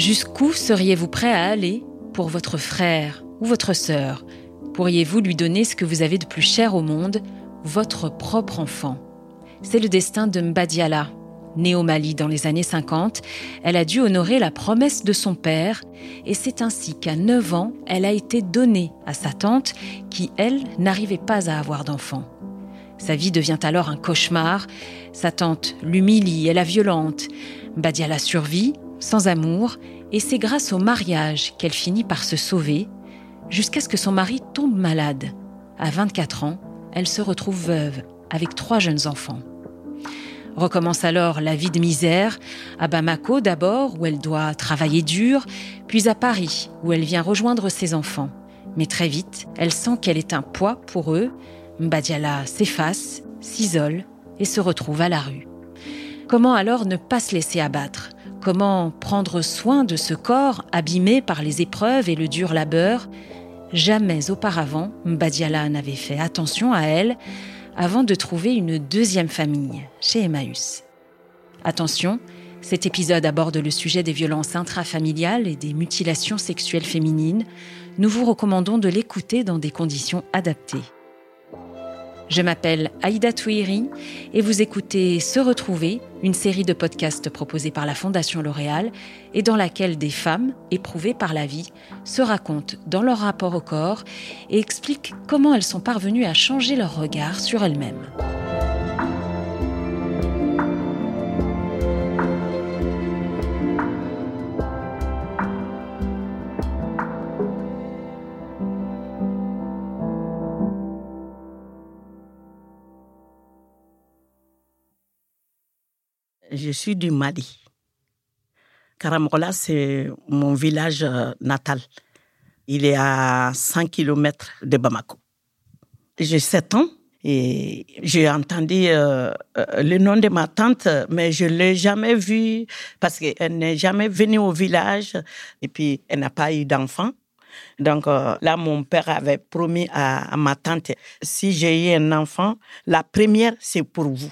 Jusqu'où seriez-vous prêt à aller pour votre frère ou votre sœur? Pourriez-vous lui donner ce que vous avez de plus cher au monde, votre propre enfant? C'est le destin de Mbadiala. Née au Mali dans les années 50, elle a dû honorer la promesse de son père et c'est ainsi qu'à 9 ans, elle a été donnée à sa tante qui, elle, n'arrivait pas à avoir d'enfant. Sa vie devient alors un cauchemar. Sa tante l'humilie et la violente. Mbadiala survit, sans amour, et c'est grâce au mariage qu'elle finit par se sauver, jusqu'à ce que son mari tombe malade. À 24 ans, elle se retrouve veuve, avec trois jeunes enfants. Recommence alors la vie de misère, à Bamako d'abord, où elle doit travailler dur, puis à Paris, où elle vient rejoindre ses enfants. Mais très vite, elle sent qu'elle est un poids pour eux. Mbadiala s'efface, s'isole et se retrouve à la rue. Comment alors ne pas se laisser abattre? Comment prendre soin de ce corps abîmé par les épreuves et le dur labeur? Jamais auparavant, Mbadiala n'avait fait attention à elle avant de trouver une deuxième famille chez Emmaüs. Attention, cet épisode aborde le sujet des violences intrafamiliales et des mutilations sexuelles féminines. Nous vous recommandons de l'écouter dans des conditions adaptées. Je m'appelle Aïda Touiri et vous écoutez Se Retrouver, une série de podcasts proposés par la Fondation L'Oréal et dans laquelle des femmes éprouvées par la vie se racontent dans leur rapport au corps et expliquent comment elles sont parvenues à changer leur regard sur elles-mêmes. Je suis du Mali. Karamola, c'est mon village euh, natal. Il est à 100 km de Bamako. J'ai 7 ans et j'ai entendu euh, euh, le nom de ma tante, mais je ne l'ai jamais vue parce qu'elle n'est jamais venue au village et puis elle n'a pas eu d'enfant. Donc là, mon père avait promis à, à ma tante, si j'ai eu un enfant, la première, c'est pour vous.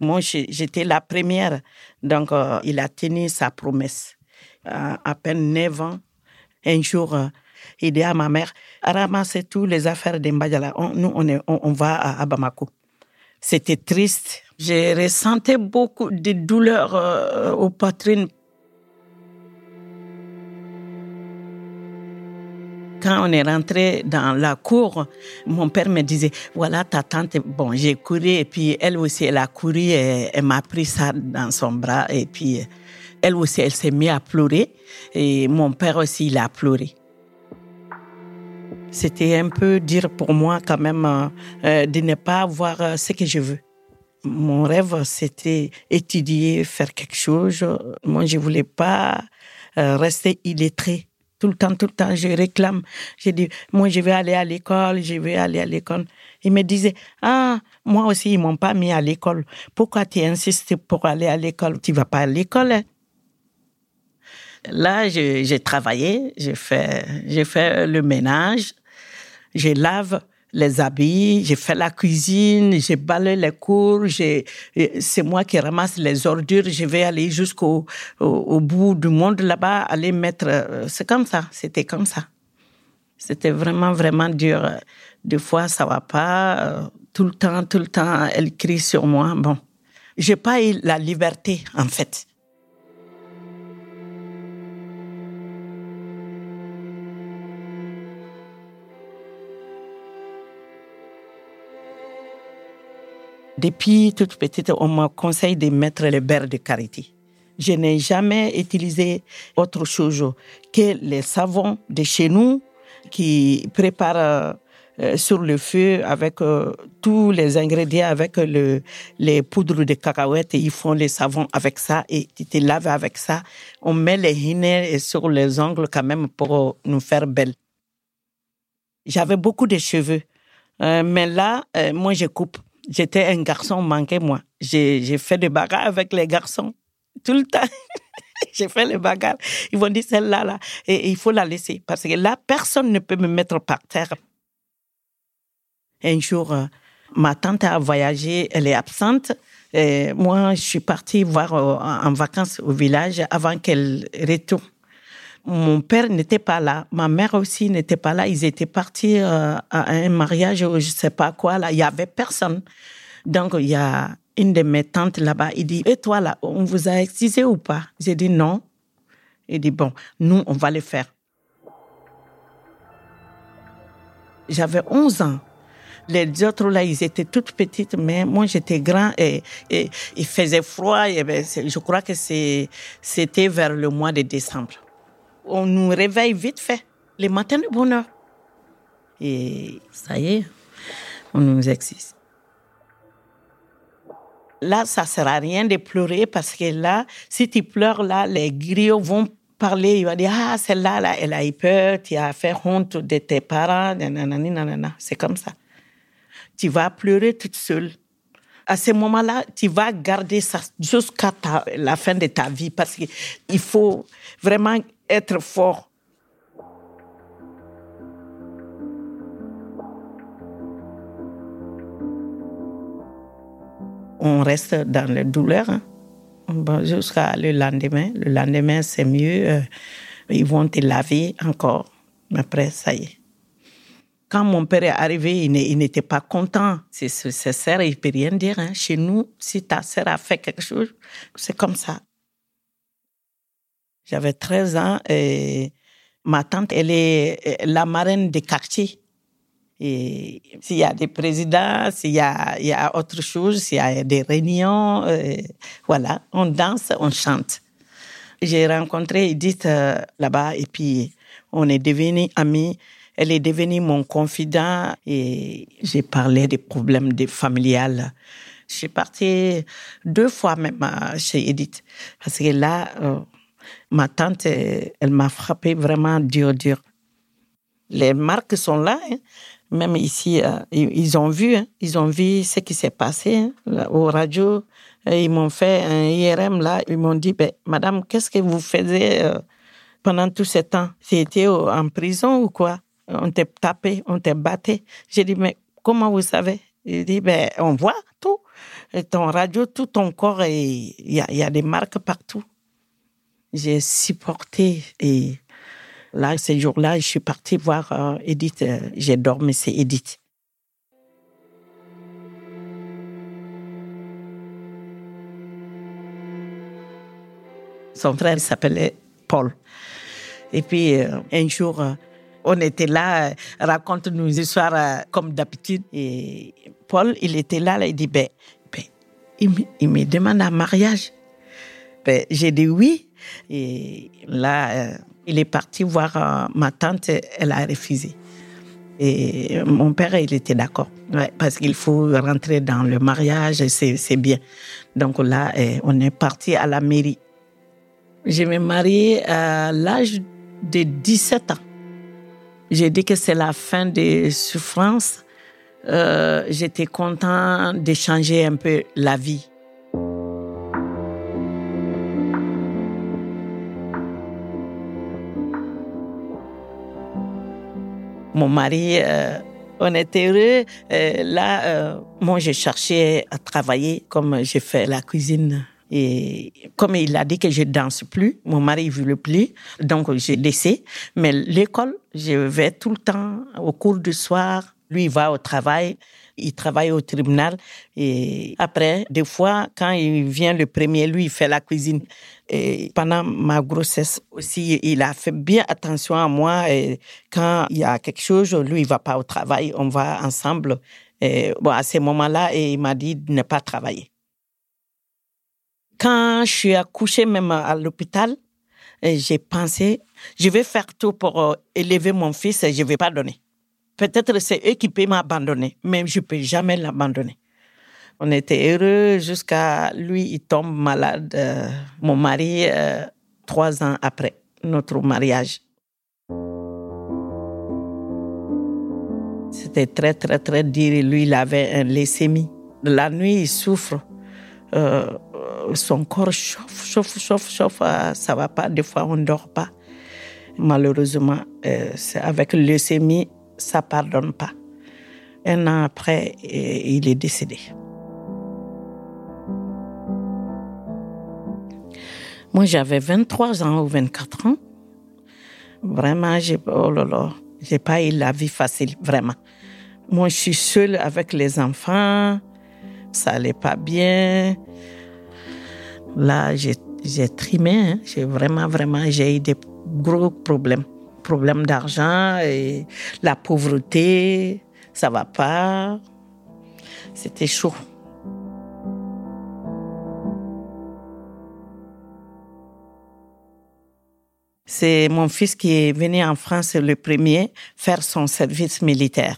Moi, j'étais la première. Donc, euh, il a tenu sa promesse. À, peine 9 ans, un jour, euh, il dit à ma mère, ramassez tous les affaires d'Embadjala. nous, on, on, va à, Bamako. C'était triste. J'ai ressenti beaucoup de douleurs euh, aux poitrines Quand on est rentré dans la cour, mon père me disait, voilà ta tante. Bon, j'ai couru et puis elle aussi, elle a couru et elle m'a pris ça dans son bras et puis elle aussi, elle s'est mise à pleurer et mon père aussi, il a pleuré. C'était un peu dur pour moi quand même euh, de ne pas avoir euh, ce que je veux. Mon rêve, c'était étudier, faire quelque chose. Moi, je voulais pas euh, rester illettré tout le temps, tout le temps, je réclame. J'ai dit, moi, je vais aller à l'école, je vais aller à l'école. Il me disait, ah, moi aussi, ils m'ont pas mis à l'école. Pourquoi tu insistes pour aller à l'école? Tu vas pas à l'école, hein? Là, j'ai travaillé, j'ai fait, j'ai fait le ménage, je lave, les habits, j'ai fait la cuisine, j'ai balayé les cours, c'est moi qui ramasse les ordures, je vais aller jusqu'au au, bout du monde là-bas, aller mettre, euh, c'est comme ça, c'était comme ça. C'était vraiment, vraiment dur. Des fois, ça va pas, euh, tout le temps, tout le temps, elle crie sur moi. Bon, j'ai pas eu la liberté, en fait. Depuis toute petite, on me conseille de mettre le beurre de karité. Je n'ai jamais utilisé autre chose que les savons de chez nous qui préparent euh, sur le feu avec euh, tous les ingrédients, avec le, les poudres de cacahuètes. Ils font les savons avec ça et tu te laves avec ça. On met les hinets sur les ongles quand même pour nous faire belles. J'avais beaucoup de cheveux, euh, mais là, moi, je coupe j'étais un garçon manqué, moi. J'ai fait des bagarres avec les garçons tout le temps. j'ai fait les bagarres. Ils vont dire celle-là, là, et, il faut la laisser. Parce que là, personne ne peut me mettre par terre. Un jour, euh, ma tante a voyagé, elle est absente. Et moi, je suis partie voir euh, en vacances au village avant qu'elle retourne. Mon père n'était pas là, ma mère aussi n'était pas là. Ils étaient partis euh, à un mariage ou je sais pas quoi. Là, il y avait personne. Donc il y a une de mes tantes là-bas. Il dit, et toi là, on vous a excisé ou pas? J'ai dit non. Il dit bon, nous on va le faire. J'avais 11 ans. Les autres, là, ils étaient toutes petites, mais moi, j'étais grand et, il faisait froid. Et je crois que c'était vers le mois de décembre. On nous réveille vite fait, les matins de bonheur. Et ça y est, on nous existe. Là, ça sert à rien de pleurer parce que là, si tu pleures, là, les griots vont parler, il va dire, ah, celle-là, là, elle a eu peur, tu as fait honte de tes parents, c'est comme ça. Tu vas pleurer toute seule. À ce moment-là, tu vas garder ça jusqu'à la fin de ta vie parce qu'il faut vraiment être fort. On reste dans la douleur. Hein jusqu'à le lendemain. Le lendemain, c'est mieux. Euh, ils vont te laver encore. Mais après, ça y est. Quand mon père est arrivé, il n'était pas content. C'est sa sœur, il ne peut rien dire. Hein. Chez nous, si ta sœur a fait quelque chose, c'est comme ça. J'avais 13 ans et ma tante, elle est la marraine des quartiers. Et s'il y a des présidents, s'il y a, autre chose, s'il y a des réunions, euh, voilà, on danse, on chante. J'ai rencontré Edith euh, là-bas et puis on est devenus amis. Elle est devenue mon confident et j'ai parlé des problèmes familiales. Je suis partie deux fois même euh, chez Edith parce que là, ma tante, elle m'a frappé vraiment dur, dur. Les marques sont là. Hein. Même ici, euh, ils ont vu, hein. ils ont vu ce qui s'est passé hein, au radio. ils m'ont fait un IRM là. Ils m'ont dit, ben, Madame, qu'est-ce que vous faisiez euh, pendant tout ce temps? C'était en prison ou quoi? On t'a tapé, on t'a battu. J'ai dit, mais comment vous savez? Il dit, ben, on voit tout. Et ton radio, tout ton corps, il y a des marques partout. J'ai supporté et Là, ces jours-là, je suis partie voir euh, Edith. Euh, j'ai dormi, c'est Edith. Son frère s'appelait Paul. Et puis, euh, un jour, on était là, raconte nos histoires comme d'habitude. Et Paul, il était là, il dit, ben, ben il, me, demande un mariage. Ben, j'ai dit oui. Et là, il est parti voir euh, ma tante, elle a refusé. Et mon père, il était d'accord. parce qu'il faut rentrer dans le mariage, c'est bien. Donc là, eh, on est parti à la mairie. Je me mariée à l'âge de 17 ans. J'ai dit que c'est la fin des souffrances. Euh, J'étais content de changer un peu la vie. Mon mari, euh, on était heureux. Euh, là, euh, moi, j'ai cherché à travailler comme j'ai fait la cuisine. Et comme il a dit que je danse plus, mon mari ne voulait plus, donc j'ai laissé. Mais l'école, je vais tout le temps au cours du soir. Lui, il va au travail il travaille au tribunal. Et après, des fois, quand il vient le premier, lui, il fait la cuisine. Et pendant ma grossesse aussi, il a fait bien attention à moi. Et quand il y a quelque chose, lui, il va pas au travail, on va ensemble. Et bon, à ce moment-là, il m'a dit de ne pas travailler. Quand je suis accouchée même à l'hôpital, j'ai pensé, je vais faire tout pour euh, élever mon fils et je vais pas donner. Peut-être c'est eux qui peuvent m'abandonner, mais je peux jamais l'abandonner. On était heureux jusqu'à lui, il tombe malade, euh, mon mari, euh, trois ans après notre mariage. C'était très, très, très dur. Lui, il avait un leucémie. La nuit, il souffre. Euh, son corps chauffe, chauffe, chauffe, chauffe. Ça va pas. Des fois, on ne dort pas. Malheureusement, avec le leucémie, ça pardonne pas. Un an après, il est décédé. Moi, j'avais 23 ans ou 24 ans. Vraiment, j'ai, oh là là, j'ai pas eu la vie facile, vraiment. Moi, je suis seule avec les enfants. Ça allait pas bien. Là, j'ai, j'ai trimé. Hein. J'ai vraiment, vraiment, j'ai eu des gros problèmes. Problèmes d'argent et la pauvreté. Ça va pas. C'était chaud. C'est mon fils qui est venu en France le premier faire son service militaire.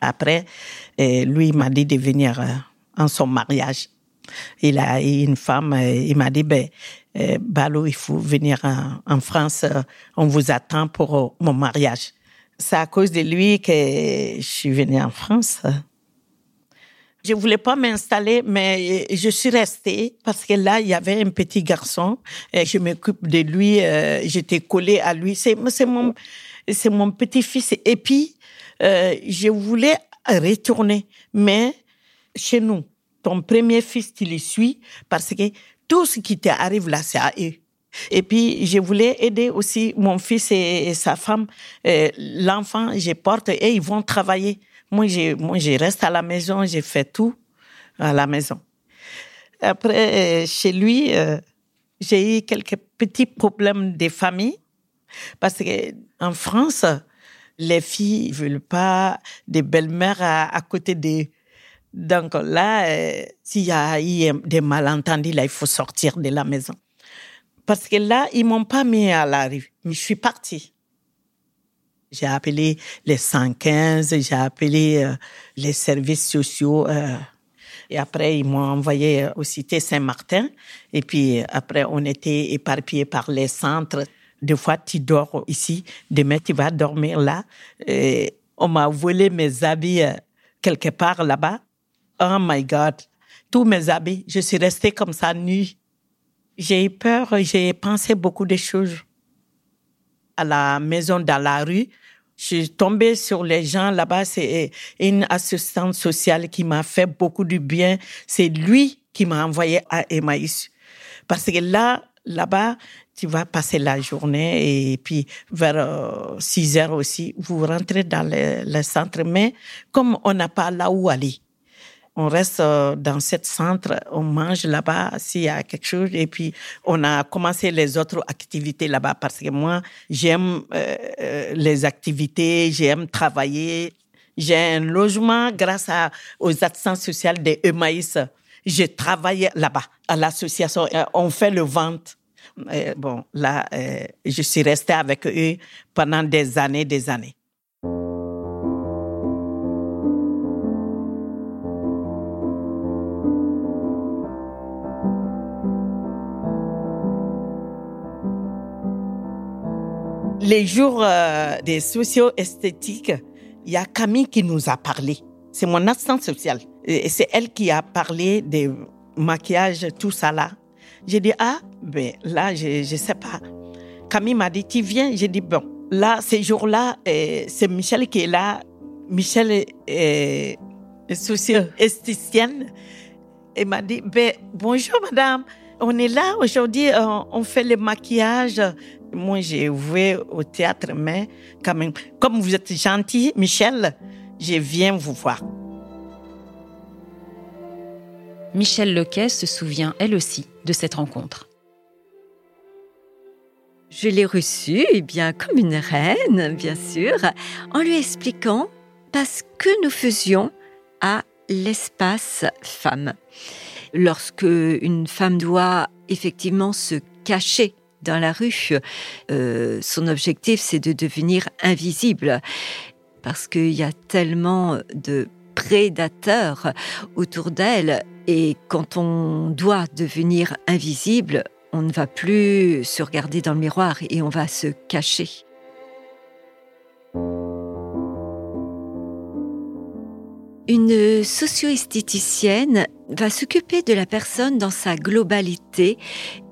Après, euh, lui, m'a dit de venir euh, en son mariage. Il a eu une femme, euh, il m'a dit, ben, Balo, il faut venir en, France, on vous attend pour mon mariage. C'est à cause de lui que je suis venue en France. Je voulais pas m'installer, mais je suis restée parce que là, il y avait un petit garçon et je m'occupe de lui. Euh, j'étais collée à lui. C'est mon, mon petit-fils. Et puis, euh, je voulais retourner, mais chez nous, ton premier fils, tu le suis parce que tout ce qui t'arrive là, c'est à eux. Et puis, je voulais aider aussi mon fils et, sa femme. Euh, l'enfant, je porte et ils vont travailler. Moi, je, moi, je reste à la maison, j'ai fait tout à la maison. Après, euh, chez lui, euh, j'ai eu quelques petits problèmes de famille parce que en France, les filles ne veulent pas des belles-mères à, côté des. Donc là, euh, s'il y a eu des malentendus, là, il faut sortir de la maison. Parce que là, ils m'ont pas mis à la rue, je suis partie. J'ai appelé les 115, j'ai appelé euh, les services sociaux. Euh, et après, ils m'ont envoyé au cité Saint-Martin. Et puis après, on était éparpillés par les centres. Des fois, tu dors ici, demain, tu vas dormir là. On m'a volé mes habits euh, quelque part là-bas. Oh my God! Tous mes habits. Je suis restée comme ça nue. J'ai eu peur, j'ai pensé beaucoup de choses. À la maison dans la rue, je suis tombée sur les gens là-bas. C'est une assistante sociale qui m'a fait beaucoup du bien. C'est lui qui m'a envoyé à Emmaüs. Parce que là, là-bas, tu vas passer la journée et puis vers 6 euh, heures aussi, vous rentrez dans le, le centre. Mais comme on n'a pas là où aller, on reste euh, dans ce centre, on mange là-bas s'il y a quelque chose et puis on a commencé les autres activités là-bas parce que moi j'aime euh, euh, les activités, j'aime travailler, j'ai un logement grâce à, aux actions sociales de Emmaïs. J'ai travaillé là-bas à l'association, on fait le vente. bon, là, je suis restée avec eux pendant des années, des années. Les jours euh, des socio-esthétiques, il y a Camille qui nous a parlé. C'est mon assistante sociale. Et c'est elle qui a parlé des maquillages, tout ça là. J'ai dit, ah, ben là, je ne sais pas. Camille m'a dit, tu viens? J'ai dit, bon, là, ces jours-là, euh, c'est Michel qui est là. Michel est, est socio-esthéticienne. Elle m'a dit, ben, bonjour madame, on est là aujourd'hui, on fait le maquillage moi, j'ai joué au théâtre, mais quand même, comme vous êtes gentil, Michel, je viens vous voir. Michel Lequet se souvient, elle aussi, de cette rencontre. Je l'ai reçue, eh bien, comme une reine, bien sûr, en lui expliquant parce que nous faisions à l'espace femme. Lorsque une femme doit effectivement se cacher dans la rue. Euh, son objectif, c'est de devenir invisible, parce qu'il y a tellement de prédateurs autour d'elle, et quand on doit devenir invisible, on ne va plus se regarder dans le miroir et on va se cacher. Une socio-esthéticienne va s'occuper de la personne dans sa globalité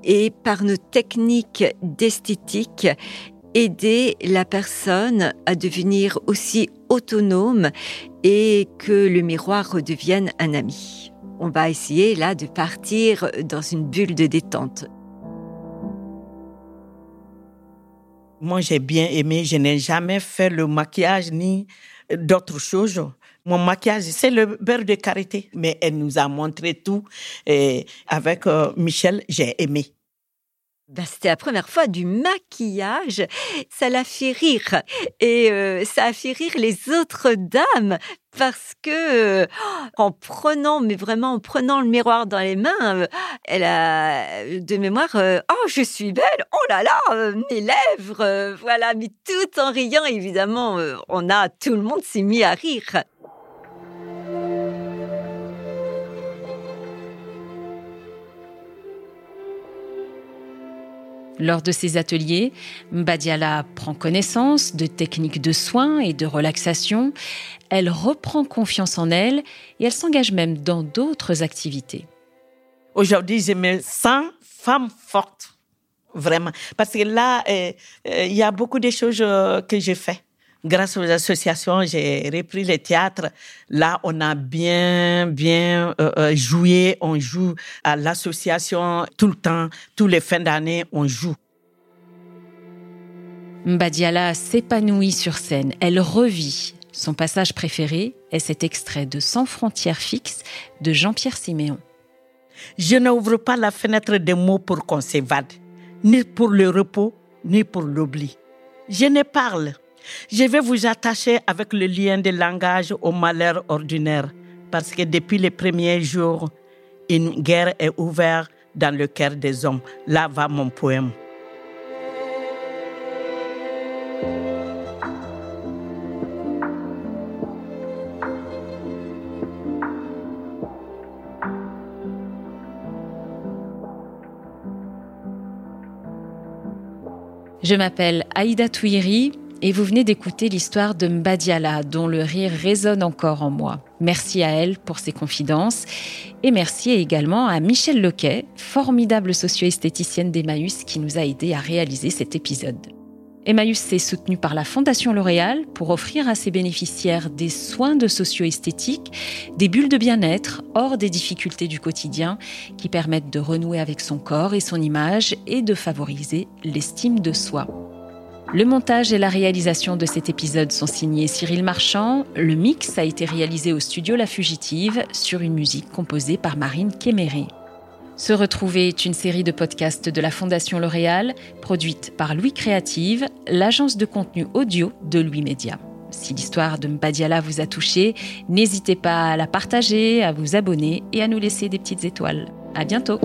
et par nos techniques d'esthétique aider la personne à devenir aussi autonome et que le miroir redevienne un ami. On va essayer là de partir dans une bulle de détente. Moi, j'ai bien aimé. Je n'ai jamais fait le maquillage ni d'autres choses. Mon maquillage, c'est le beurre de karité. Mais elle nous a montré tout. Et avec euh, Michel, j'ai aimé. Ben, c'était la première fois du maquillage. Ça l'a fait rire. Et euh, ça a fait rire les autres dames parce que euh, en prenant, mais vraiment en prenant le miroir dans les mains, elle a de mémoire, oh, je suis belle, oh là là, mes lèvres, voilà, mais tout en riant, évidemment, on a, tout le monde s'est mis à rire. Lors de ces ateliers, Mbadiala prend connaissance de techniques de soins et de relaxation, elle reprend confiance en elle et elle s'engage même dans d'autres activités. Aujourd'hui, je me sens femme forte, vraiment. Parce que là, euh, euh, il y a beaucoup de choses euh, que j'ai fait. Grâce aux associations, j'ai repris le théâtre. Là, on a bien, bien joué. On joue à l'association tout le temps. Tous les fins d'année, on joue. Mbadiala s'épanouit sur scène. Elle revit. Son passage préféré est cet extrait de Sans frontières fixes de Jean-Pierre Siméon. Je n'ouvre pas la fenêtre des mots pour qu'on s'évade, ni pour le repos, ni pour l'oubli. Je ne parle. Je vais vous attacher avec le lien de langage au malheur ordinaire, parce que depuis les premiers jours, une guerre est ouverte dans le cœur des hommes. Là va mon poème. Je m'appelle Aïda Touiri et vous venez d'écouter l'histoire de Mbadiala dont le rire résonne encore en moi. Merci à elle pour ses confidences et merci également à Michel Lequet, formidable socio-esthéticienne d'Emmaüs qui nous a aidé à réaliser cet épisode. Emmaüs s'est soutenu par la Fondation L'Oréal pour offrir à ses bénéficiaires des soins de socio-esthétique, des bulles de bien-être hors des difficultés du quotidien qui permettent de renouer avec son corps et son image et de favoriser l'estime de soi. Le montage et la réalisation de cet épisode sont signés Cyril Marchand. Le mix a été réalisé au studio La Fugitive sur une musique composée par Marine Kéméré. Se retrouver est une série de podcasts de la Fondation L'Oréal, produite par Louis Créative, l'agence de contenu audio de Louis Média. Si l'histoire de Mbadiala vous a touché, n'hésitez pas à la partager, à vous abonner et à nous laisser des petites étoiles. À bientôt!